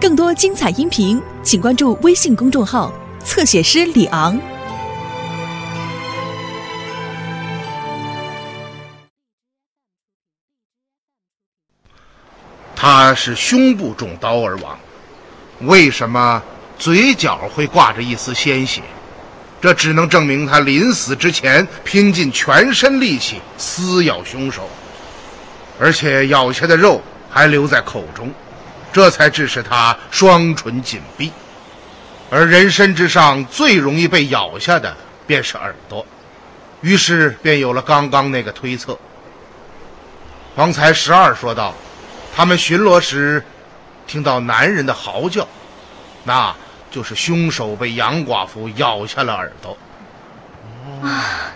更多精彩音频，请关注微信公众号“侧写师李昂”。他是胸部中刀而亡，为什么嘴角会挂着一丝鲜血？这只能证明他临死之前拼尽全身力气撕咬凶手，而且咬下的肉还留在口中，这才致使他双唇紧闭。而人身之上最容易被咬下的便是耳朵，于是便有了刚刚那个推测。方才十二说道。他们巡逻时，听到男人的嚎叫，那就是凶手被杨寡妇咬下了耳朵。啊！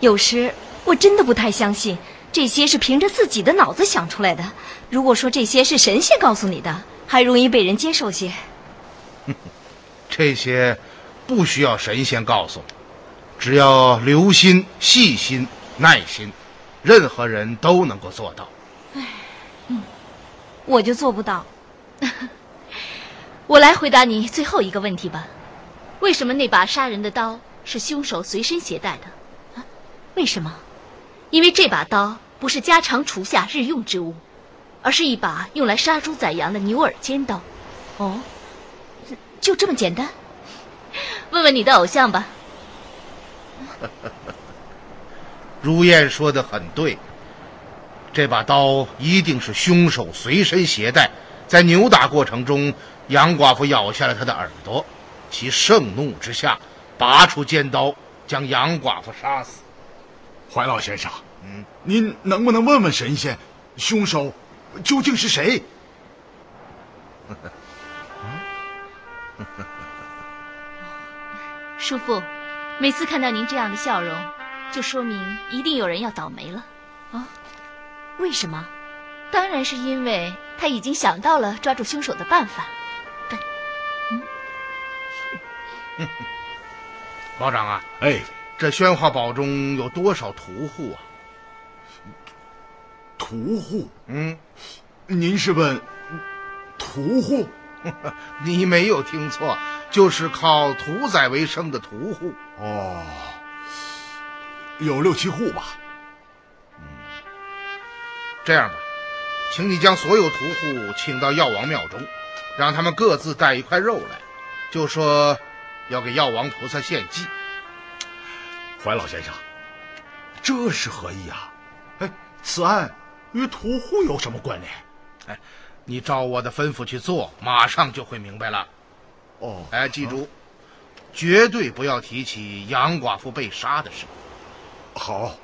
有时我真的不太相信这些是凭着自己的脑子想出来的。如果说这些是神仙告诉你的，还容易被人接受些。这些不需要神仙告诉，只要留心、细心、耐心，任何人都能够做到。嗯我就做不到。我来回答你最后一个问题吧：为什么那把杀人的刀是凶手随身携带的？啊，为什么？因为这把刀不是家常厨下日用之物，而是一把用来杀猪宰羊的牛耳尖刀。哦，就这么简单？问问你的偶像吧。如燕说的很对。这把刀一定是凶手随身携带，在扭打过程中，杨寡妇咬下了他的耳朵，其盛怒之下，拔出尖刀将杨寡妇杀死。怀老先生，嗯，您能不能问问神仙，凶手究竟是谁？叔父，每次看到您这样的笑容，就说明一定有人要倒霉了。啊？为什么？当然是因为他已经想到了抓住凶手的办法。对，嗯，保长啊，哎，这宣化堡中有多少屠户啊？屠户？嗯，您是问屠户？你没有听错，就是靠屠宰为生的屠户。哦，有六七户吧。嗯这样吧，请你将所有屠户请到药王庙中，让他们各自带一块肉来，就说要给药王菩萨献祭。怀老先生，这是何意啊？哎，此案与屠户有什么关联？哎，你照我的吩咐去做，马上就会明白了。哦，哎，记住，绝对不要提起杨寡妇被杀的事。好。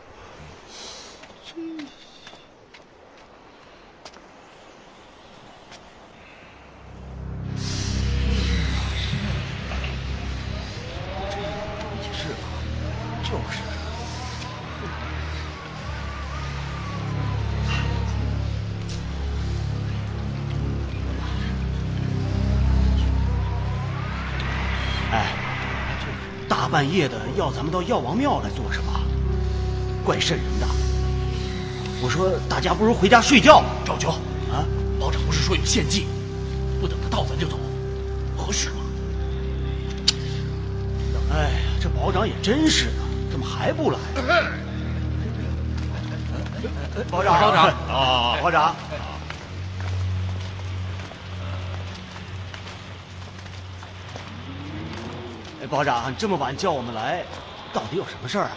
夜的要咱们到药王庙来做什么？怪瘆人的。我说大家不如回家睡觉。赵九，啊，保长不是说有献祭，不等他到咱就走，合适吗？哎呀，这保长也真是的。怎么还不来？保长，保长啊，保长。保长，这么晚叫我们来，到底有什么事儿啊？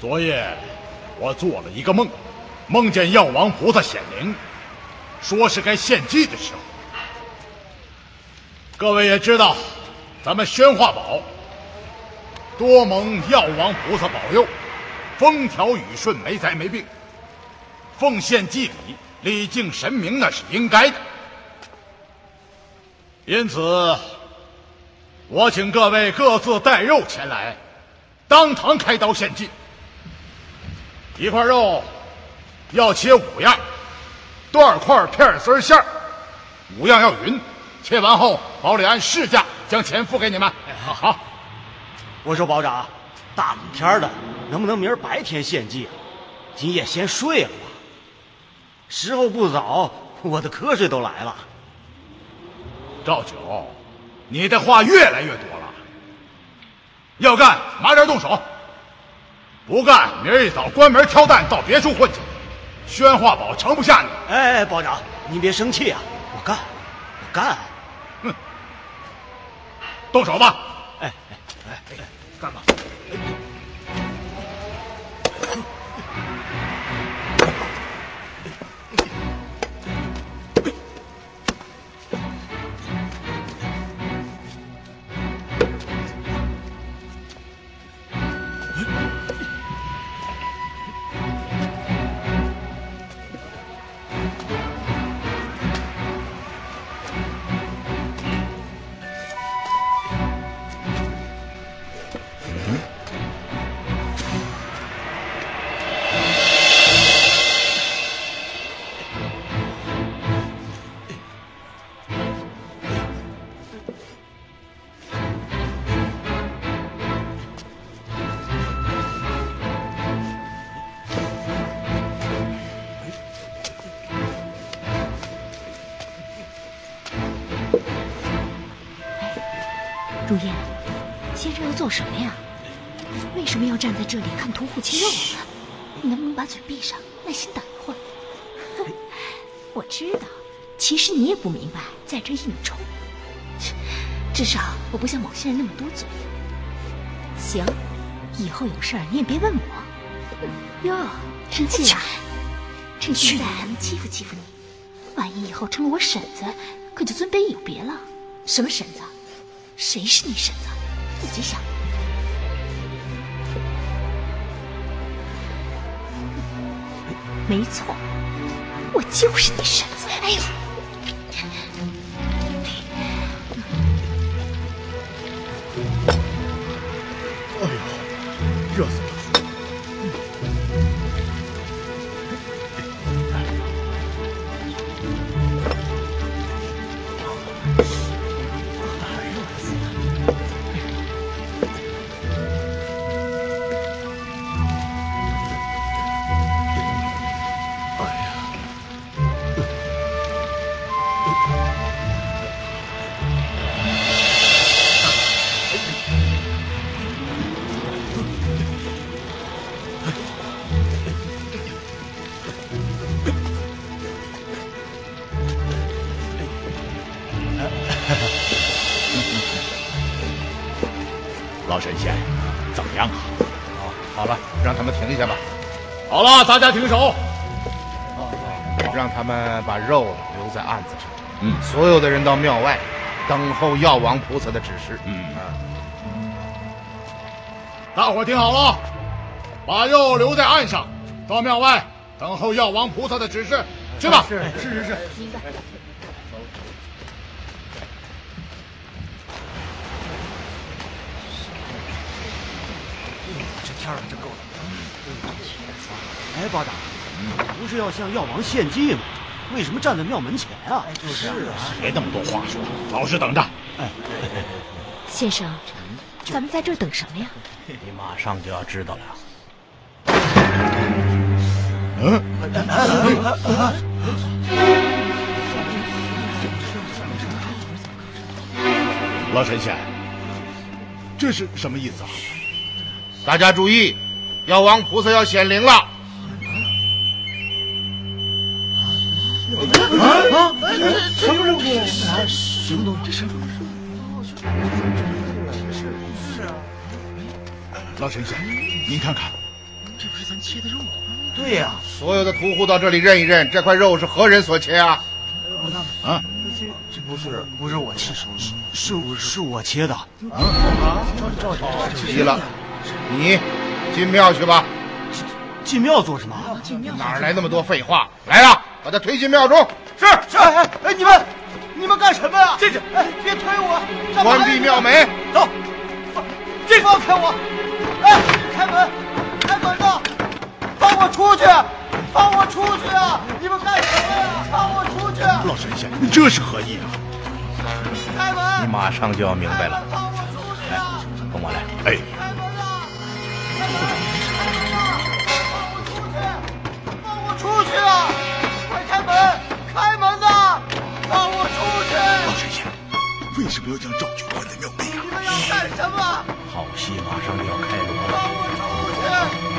昨夜我做了一个梦，梦见药王菩萨显灵，说是该献祭的时候。各位也知道。咱们宣化堡多蒙药王菩萨保佑，风调雨顺，没灾没病。奉献祭礼，礼敬神明，那是应该的。因此，我请各位各自带肉前来，当堂开刀献祭。一块肉要切五样，段块、片丝、馅儿，五样要匀。切完后，保里按市价。将钱付给你们。好，好。我说保长，大冷天的，能不能明儿白天献祭？今夜先睡了吧。时候不早，我的瞌睡都来了。赵九，你的话越来越多了。要干，马上动手；不干，明儿一早关门挑担到别处混去。宣化宝盛不下你。哎哎，保长，您别生气啊，我干，我干。哼，动手吧。哎哎哎哎，干吧。先生要做什么呀？为什么要站在这里看屠户切肉啊？你能不能把嘴闭上，耐心等一会儿？我知道，其实你也不明白，在这硬冲。至少我不像某些人那么多嘴。行，以后有事儿你也别问我。哟，生气了？趁现在还能欺负欺负你，万一以后成了我婶子，可就尊卑有别了。什么婶子？谁是你婶子？自己想。没错，我就是你婶子。哎呦！哎呦，热死老神仙，怎么样啊？好，好了，让他们停一下吧，好了，大家停手。让他们把肉留在案子上。嗯所有的人到庙外，等候药王菩萨的指示。嗯啊，大伙儿听好了，把肉留在岸上，到庙外等候药王菩萨的指示。去吧。是是是是。明白。这天儿真够冷。哎，保长，不是要向药王献祭吗？为什么站在庙门前啊？就是啊。别那么多话说，老实等着。先生，咱们在这儿等什么呀？你马上就要知道了。嗯，老神仙，这是什么意思啊？大家注意，药王菩萨要显灵了。啊？什么肉？什么东西？行老神仙，您看看，这不是咱切的肉吗对呀、所有的屠户到这里认一认，这块肉是何人所切啊？啊，这不是不是我切，是是是我切的。啊急了，你进庙去吧。进庙做什么？进庙哪儿来那么多废话？来了，把他推进庙中。是，是哎哎哎，你们你们干什么呀？进去！哎，别推我！关闭庙门。走，放这放开我！哎，开门，开门呐！放我出去！放我出去啊！你们干什么呀？放我出去！老神仙，你这是何意啊？开门！你马上就要明白了。放我出去啊！跟我来。哎，开门开门呐放我出去放我出去啊快开门开门呐放我出去。老神仙为什么要将赵你们要干什么？好戏马上就要开锣了。放我出去。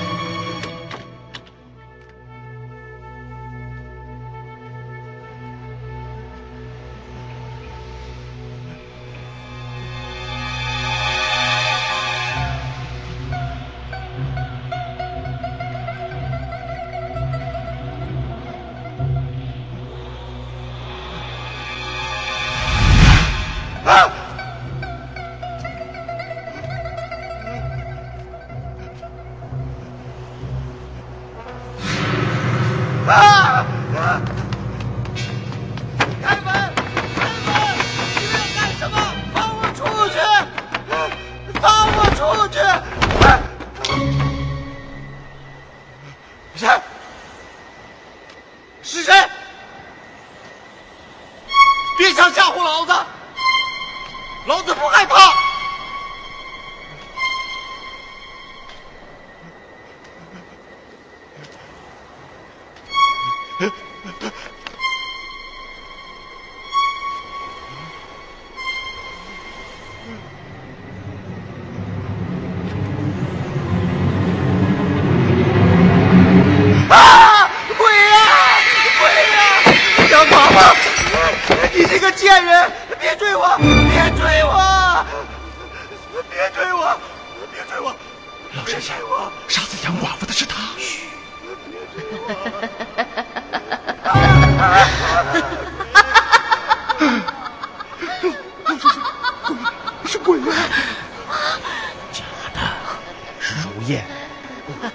你这个贱人，别追我！别追我！别追我！别追我！老神仙！杀死杨寡妇的是他。嘘！别追我是鬼啊！假的，是如燕。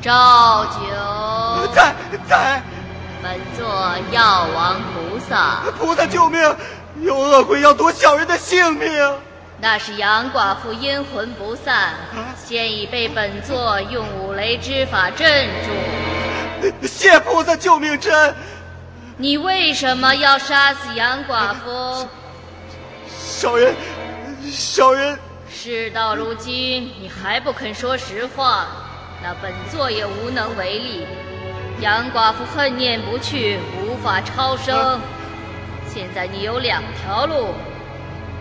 赵九，在在，本座药王菩萨，菩萨救命！有恶鬼要夺小人的性命！那是杨寡妇阴魂不散，现已被本座用五雷之法镇住。谢菩萨救命之恩！你为什么要杀死杨寡妇？小人，小人，事到如今，你还不肯说实话，那本座也无能为力。杨寡妇恨念不去，无法超生。现在你有两条路：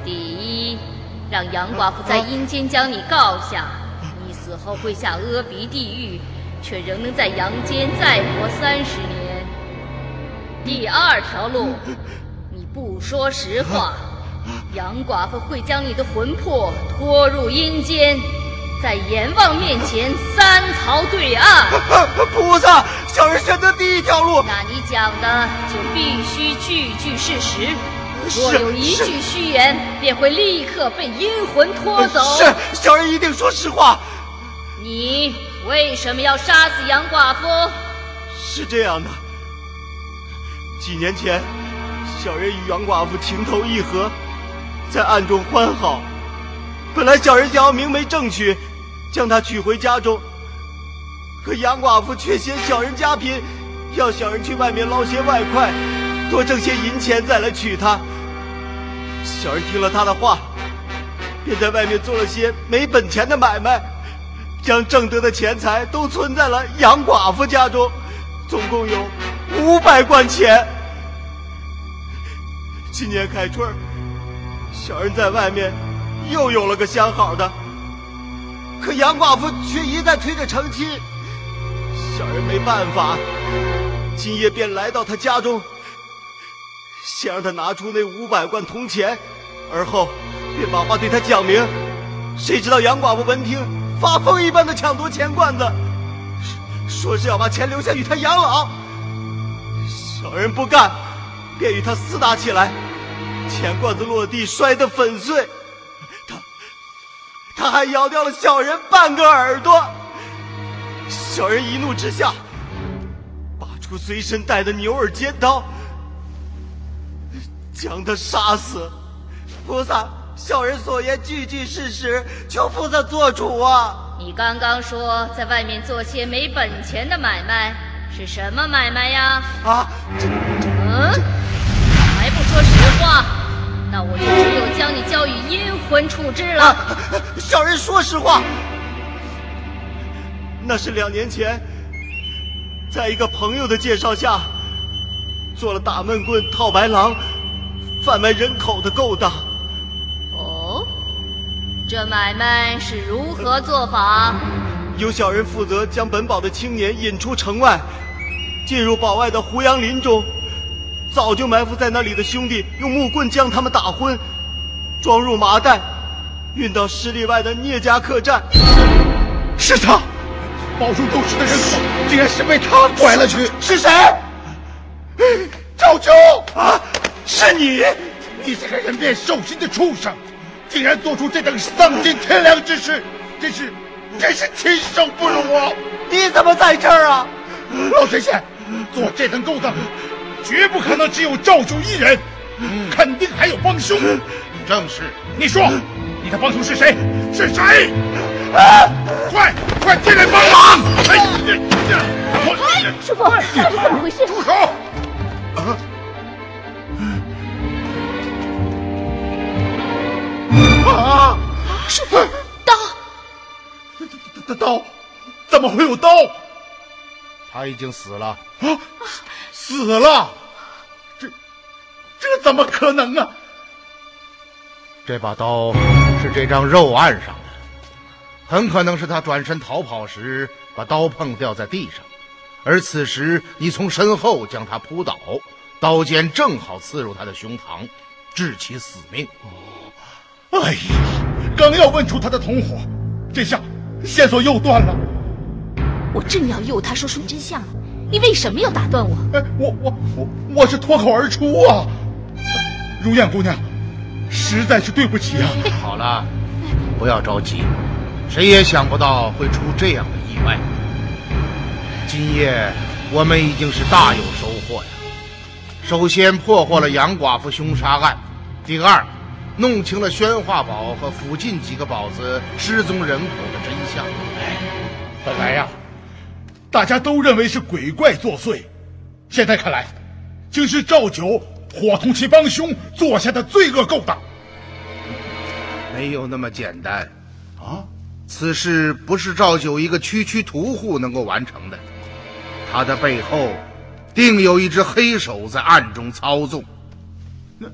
第一，让杨寡妇在阴间将你告下，你死后会下阿鼻地狱，却仍能在阳间再活三十年；第二条路，你不说实话。杨寡妇会将你的魂魄拖入阴间，在阎王面前三曹对岸。菩萨，小人选择第一条路。那你讲的就必须句句事实，是若有一句虚言，便会立刻被阴魂拖走。是，小人一定说实话。你为什么要杀死杨寡妇？是这样的，几年前，小人与杨寡妇情投意合，在暗中欢好。本来小人想要明媒正娶，将她娶回家中，可杨寡妇却嫌小人家贫，要小人去外面捞些外快，多挣些银钱再来娶她。小人听了她的话，便在外面做了些没本钱的买卖，将挣得的钱财都存在了杨寡妇家中，总共有五百贯钱。今年开春，小人在外面又有了个相好的，可杨寡妇却一再催着成亲，小人没办法，今夜便来到他家中，先让他拿出那五百贯铜钱，而后便把话对他讲明。谁知道杨寡妇闻听，发疯一般的抢夺钱罐子，说是要把钱留下与他养老。小人不干，便与他厮打起来，钱罐子落地摔得粉碎，他他还咬掉了小人半个耳朵。小人一怒之下，拔出随身带的牛耳尖刀，将他杀死。菩萨，小人所言句句事实，求菩萨做主啊！你刚刚说在外面做些没本钱的买卖，是什么买卖呀？啊，这嗯，那我就只有将你交与阴魂处置了。啊，小人说实话，那是两年前，在一个朋友的介绍下，做了打闷棍、套白狼、贩卖人口的勾当。哦，这买卖是如何做法？由小人负责将本堡的青年引出城外，进入堡外的胡杨林中，早就埋伏在那里的兄弟用木棍将他们打昏，装入麻袋，运到十里外的聂家客栈。是他，堡中都市的人口竟然是被他拐了去。是谁？赵九啊，是你！你这个人面兽心的畜生，竟然做出这等丧尽天良之事，真是真是禽兽不如啊！你怎么在这儿啊？老神仙，做这等勾当，绝不可能只有赵九一人，肯定还有帮凶。正是，你说，你的帮凶是谁？是谁？啊！快快进来帮忙！哎呀！哎，师傅，到底是怎么回事？住手！啊！啊！师傅，刀！刀刀，怎么会有刀？他已经死了。啊！死了！这这怎么可能啊？这把刀是这张肉案上的，很可能是他转身逃跑时把刀碰掉在地上，而此时你从身后将他扑倒，刀尖正好刺入他的胸膛，致其死命。哎呀，刚要问出他的同伙，这下线索又断了。我正要诱他说出真相，你为什么要打断我？哎，我我我我是脱口而出啊！如燕姑娘，实在是对不起啊！好了，不要着急，谁也想不到会出这样的意外。今夜我们已经是大有收获呀！首先破获了杨寡妇凶杀案，第二，弄清了宣化堡和附近几个堡子失踪人口的真相。哎，本来呀，大家都认为是鬼怪作祟，现在看来，竟是赵九伙同其帮凶做下的罪恶勾当。没有那么简单啊！此事不是赵九一个区区屠户能够完成的，他的背后定有一只黑手在暗中操纵。那，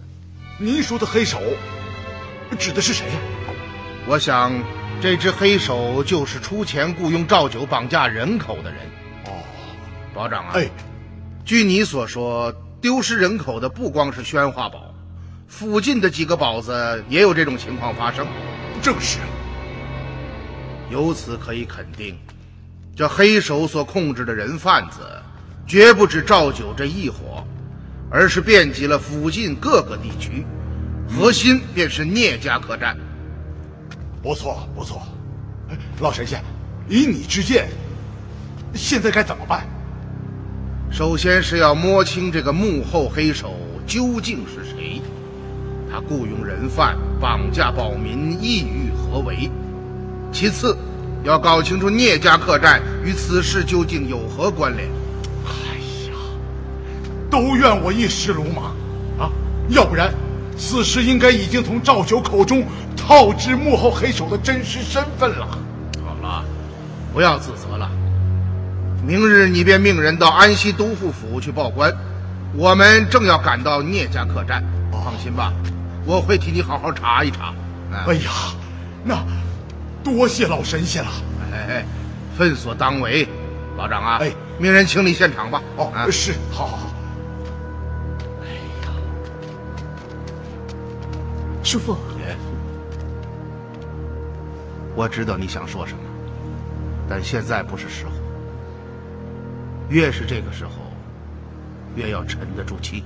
您说的黑手指的是谁呀、我想，这只黑手就是出钱雇佣赵九绑架人口的人。哦，保长啊，哎，据你所说，丢失人口的不光是宣化堡，附近的几个堡子也有这种情况发生。正是。由此可以肯定，这黑手所控制的人贩子，绝不止赵九这一伙，而是遍及了附近各个地区，核心便是聂家客栈。不错，不错。哎老神仙，以你之见，现在该怎么办？首先是要摸清这个幕后黑手究竟是谁，他雇佣人犯绑架保民，意欲何为？其次，要搞清楚聂家客栈与此事究竟有何关联。哎呀，都怨我一时鲁莽啊！要不然，此时应该已经从赵九口中套知幕后黑手的真实身份了。好了，不要自责了。明日你便命人到安西都护府去报官，我们正要赶到聂家客栈。放心吧，我会替你好好查一查。啊哎呀，那多谢老神仙了。哎哎，分所当为，老长啊，哎，命人清理现场吧。哦，啊是，好好好。叔父，我知道你想说什么，但现在不是时候。越是这个时候，越要沉得住气。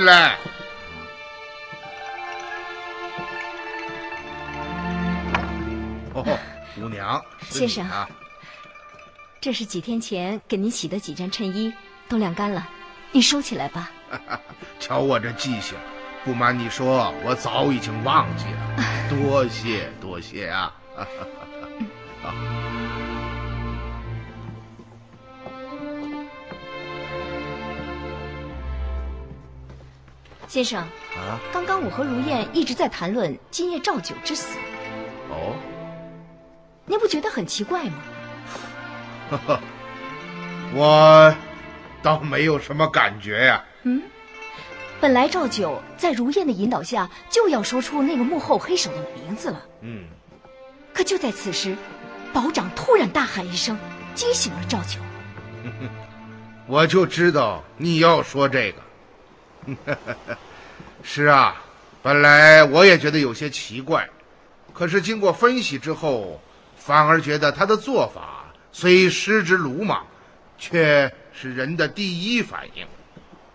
进来。哦，五娘，先生啊，这是几天前给您洗的几件衬衣，都晾干了，你收起来吧。瞧我这记性，不瞒你说，我早已经忘记了。多谢多谢啊！先生，啊，刚刚我和如燕一直在谈论今夜赵九之死，哦，您不觉得很奇怪吗？呵呵，我倒没有什么感觉呀、嗯，本来赵九在如燕的引导下就要说出那个幕后黑手的名字了，嗯，可就在此时，保长突然大喊一声，惊醒了赵九。我就知道你要说这个。是啊，本来我也觉得有些奇怪，可是经过分析之后，反而觉得他的做法虽失之鲁莽，却是人的第一反应，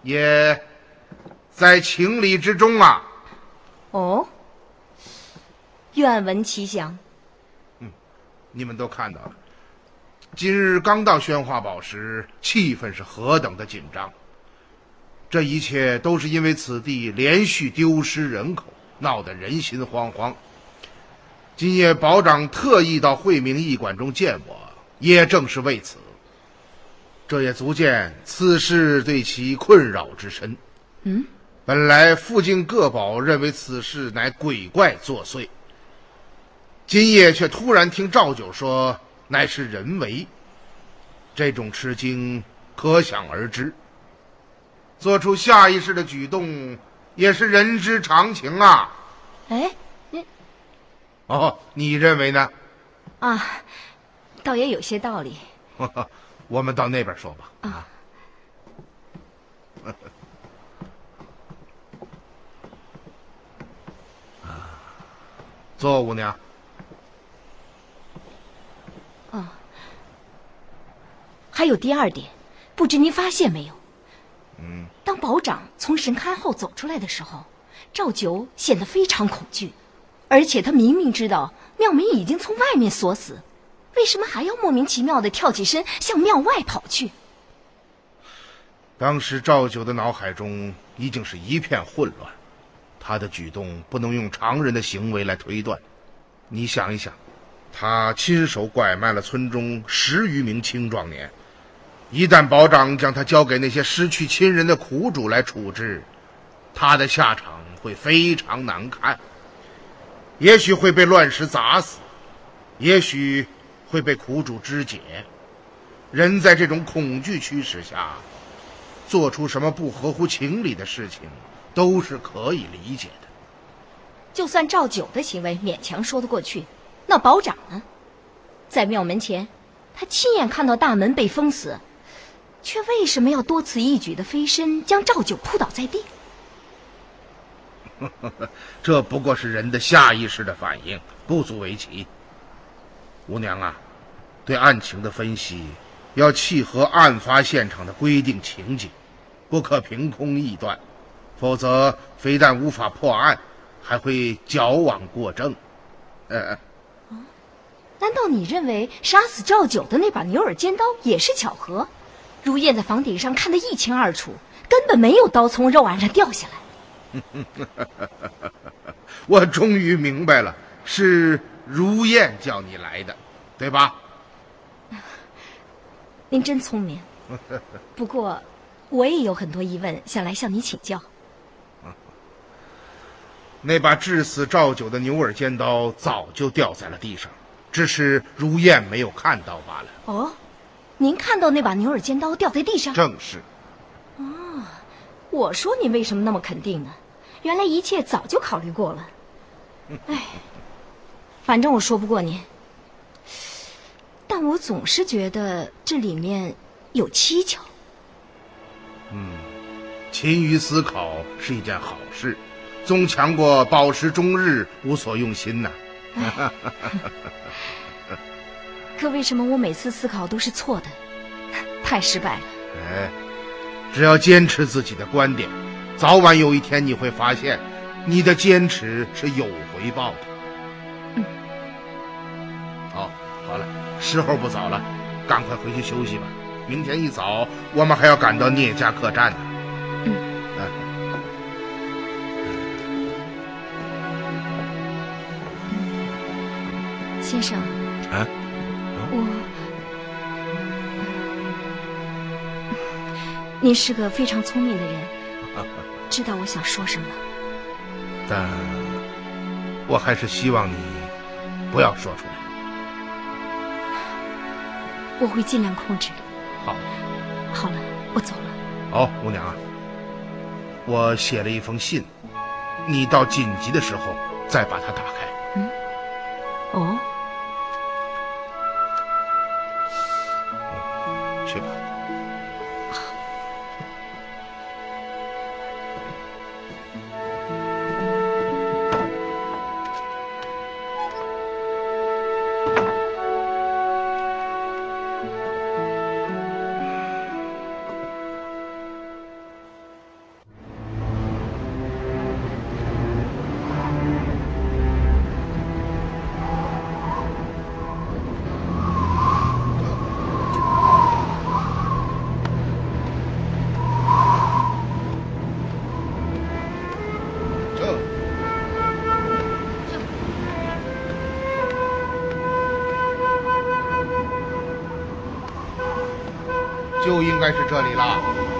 也在情理之中啊。哦，愿闻其详。嗯你们都看到了，今日刚到宣化堡时，气氛是何等的紧张。这一切都是因为此地连续丢失人口，闹得人心惶惶。今夜保长特意到惠明驿馆中见我，也正是为此。这也足见此事对其困扰之深。嗯，本来附近各堡认为此事乃鬼怪作祟，今夜却突然听赵九说乃是人为，这种吃惊可想而知。做出下意识的举动也是人之常情啊。哎，你哦，你认为呢？啊，倒也有些道理。我们到那边说吧。啊，坐，五娘。哦，还有第二点，不知您发现没有？嗯，当保长从神龛后走出来的时候，赵九显得非常恐惧，而且他明明知道庙门已经从外面锁死，为什么还要莫名其妙的跳起身向庙外跑去？当时赵九的脑海中已经是一片混乱，他的举动不能用常人的行为来推断。你想一想，他亲手拐卖了村中十余名青壮年，一旦保长将他交给那些失去亲人的苦主来处置，他的下场会非常难看。也许会被乱石砸死，也许会被苦主肢解。人在这种恐惧驱使下，做出什么不合乎情理的事情，都是可以理解的。就算赵九的行为勉强说得过去，那保长呢？在庙门前，他亲眼看到大门被封死，却为什么要多此一举的飞身将赵九扑倒在地？这不过是人的下意识的反应，不足为奇。吴娘啊，对案情的分析要契合案发现场的规定情景，不可凭空臆断，否则非但无法破案，还会矫枉过正。呃，难道你认为杀死赵九的那把牛耳尖刀也是巧合？如燕在房顶上看得一清二楚，根本没有刀从肉案上掉下来。我终于明白了，是如燕叫你来的，对吧？您真聪明，不过我也有很多疑问想来向你请教。那把致死赵九的牛耳尖刀早就掉在了地上，只是如燕没有看到罢了。哦，您看到那把牛耳尖刀掉在地上？正是。我说你为什么那么肯定呢？原来一切早就考虑过了。哎，反正我说不过您，但我总是觉得这里面有蹊跷。嗯，勤于思考是一件好事，总强过饱食终日无所用心呐、可为什么我每次思考都是错的？太失败了。哎，只要坚持自己的观点，早晚有一天你会发现，你的坚持是有回报的。嗯。好，好了，时候不早了，赶快回去休息吧。明天一早，我们还要赶到聂家客栈呢。先生。啊。您是个非常聪明的人，知道我想说什么。但我还是希望你不要说出来。我会尽量控制。好。好了，我走了。好，姑娘啊，我写了一封信，你到紧急的时候再把它打开。嗯。哦。应该是这里了。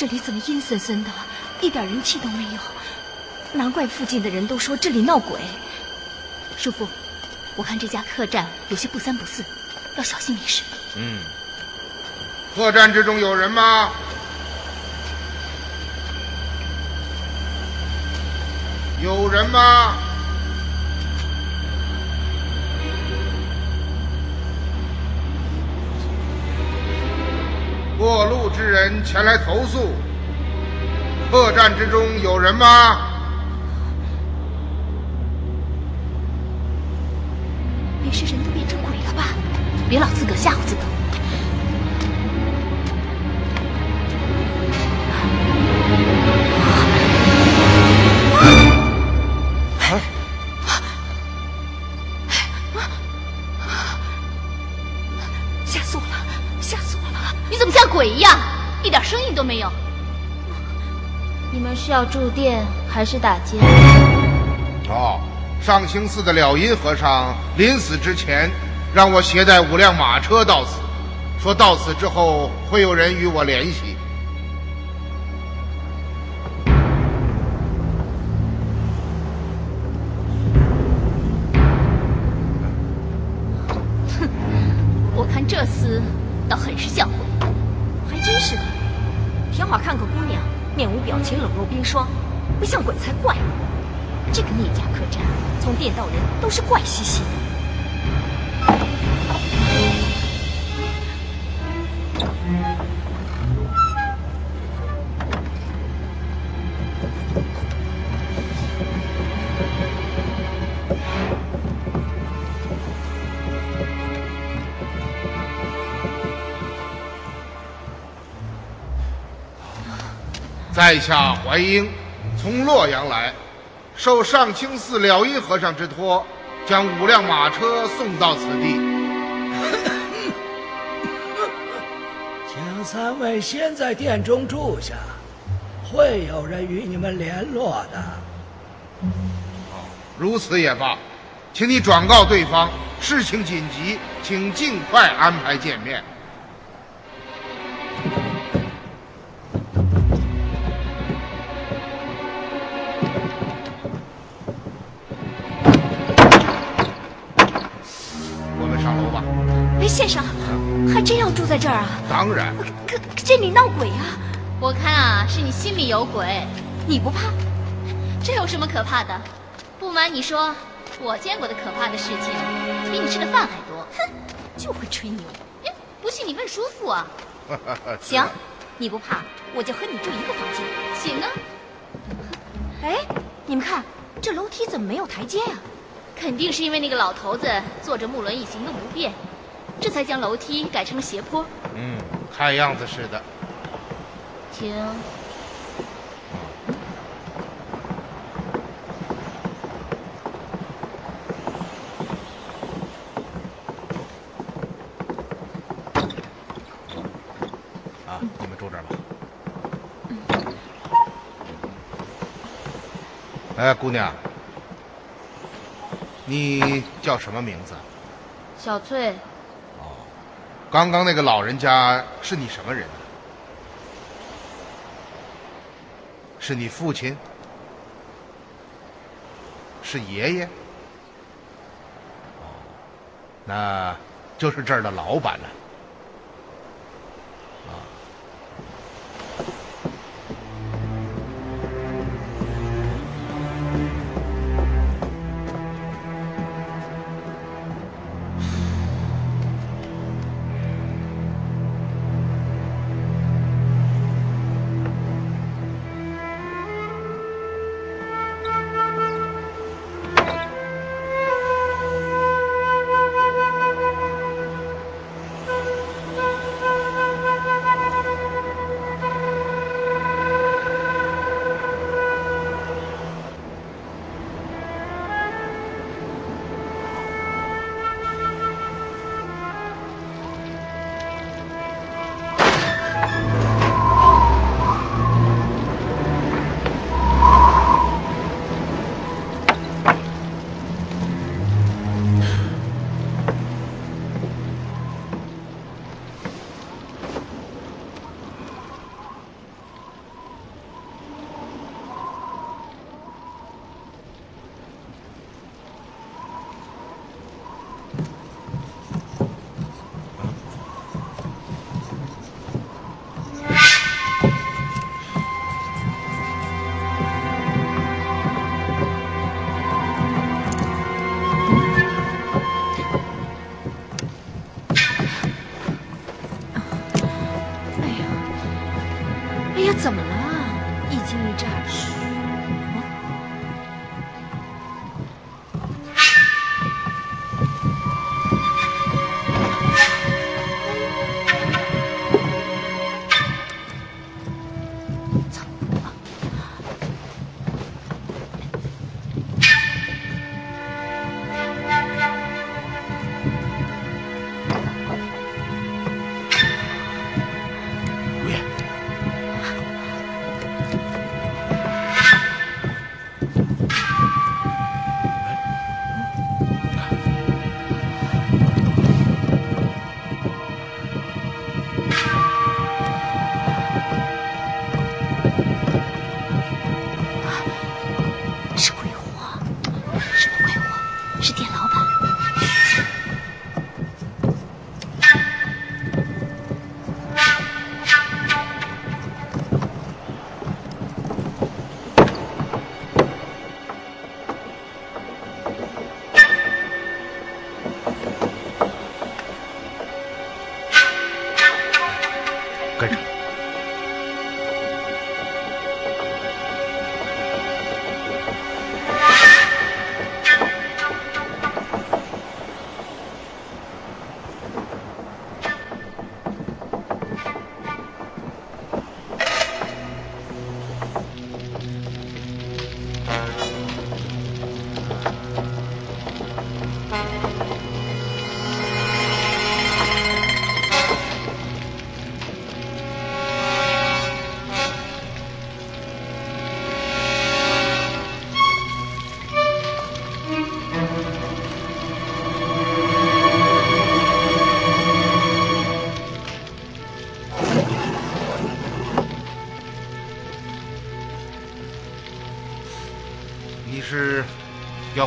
这里怎么阴森森的，一点人气都没有？难怪附近的人都说这里闹鬼。叔父，我看这家客栈有些不三不四，要小心为是。嗯，客栈之中有人吗？有人吗？前来投诉，客栈之中有人吗？没事，人都变成鬼了吧？别老自个吓唬自个。吓死我了！吓死我了！你怎么像鬼一样，声音都没有？你们是要住店还是打劫？哦，上清寺的了因和尚临死之前，让我携带五辆马车到此，说到此之后会有人与我联系。真是怪兮兮的在下怀英从洛阳来受上清寺了因和尚之托将五辆马车送到此地。请三位先在殿中住下，会有人与你们联络的。如此也罢，请你转告对方，事情紧急，请尽快安排见面。儿啊？当然，可可这里闹鬼啊！我看啊，是你心里有鬼。你不怕？这有什么可怕的？不瞒你说，我见过的可怕的事情，比你吃的饭还多。哼，就会吹牛。哎，不信你问叔父啊。行，你不怕，我就和你住一个房间。行啊。哎，你们看，这楼梯怎么没有台阶呀、肯定是因为那个老头子坐着木轮椅行动不便，这才将楼梯改成了斜坡。嗯，看样子是的。停。啊，你们住这儿吧。哎，姑娘，你叫什么名字？小翠，刚刚那个老人家是你什么人？是你父亲？是爷爷？哦，那就是这儿的老板了。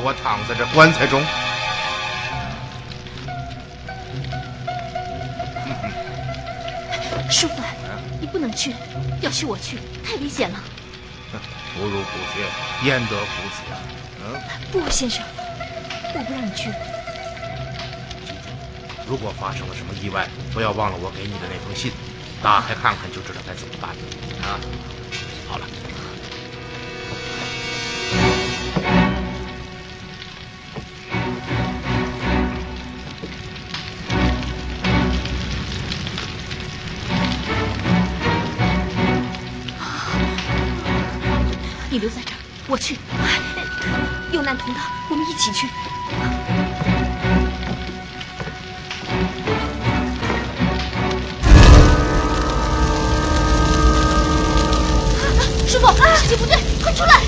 我躺在这棺材中。师傅，你不能去，要去我去，太危险了。不入虎穴，焉得虎子啊！嗯，不，先生，我不让你去。如果发生了什么意外，不要忘了我给你的那封信，打开看看就知道该怎么办啊！好了。师傅，事情不对，快出来！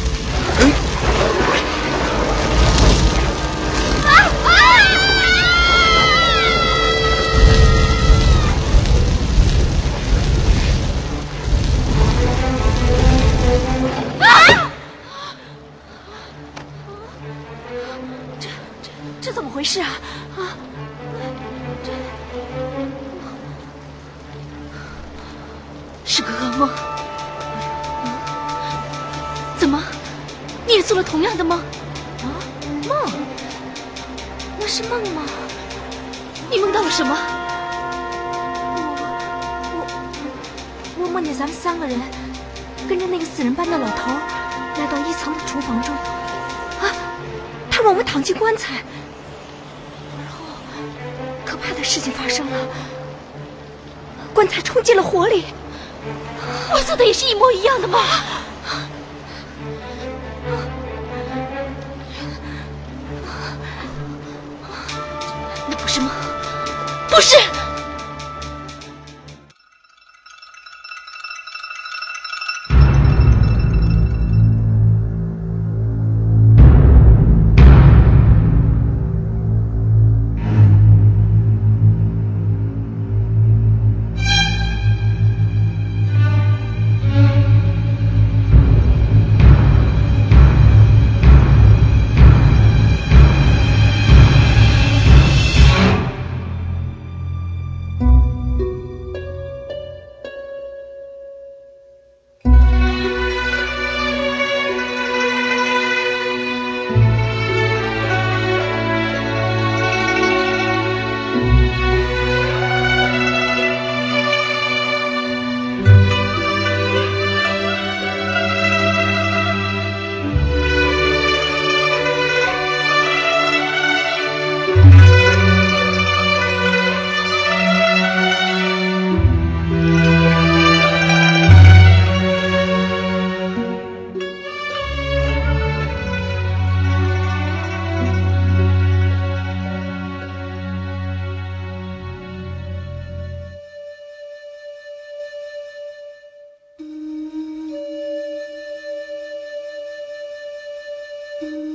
更多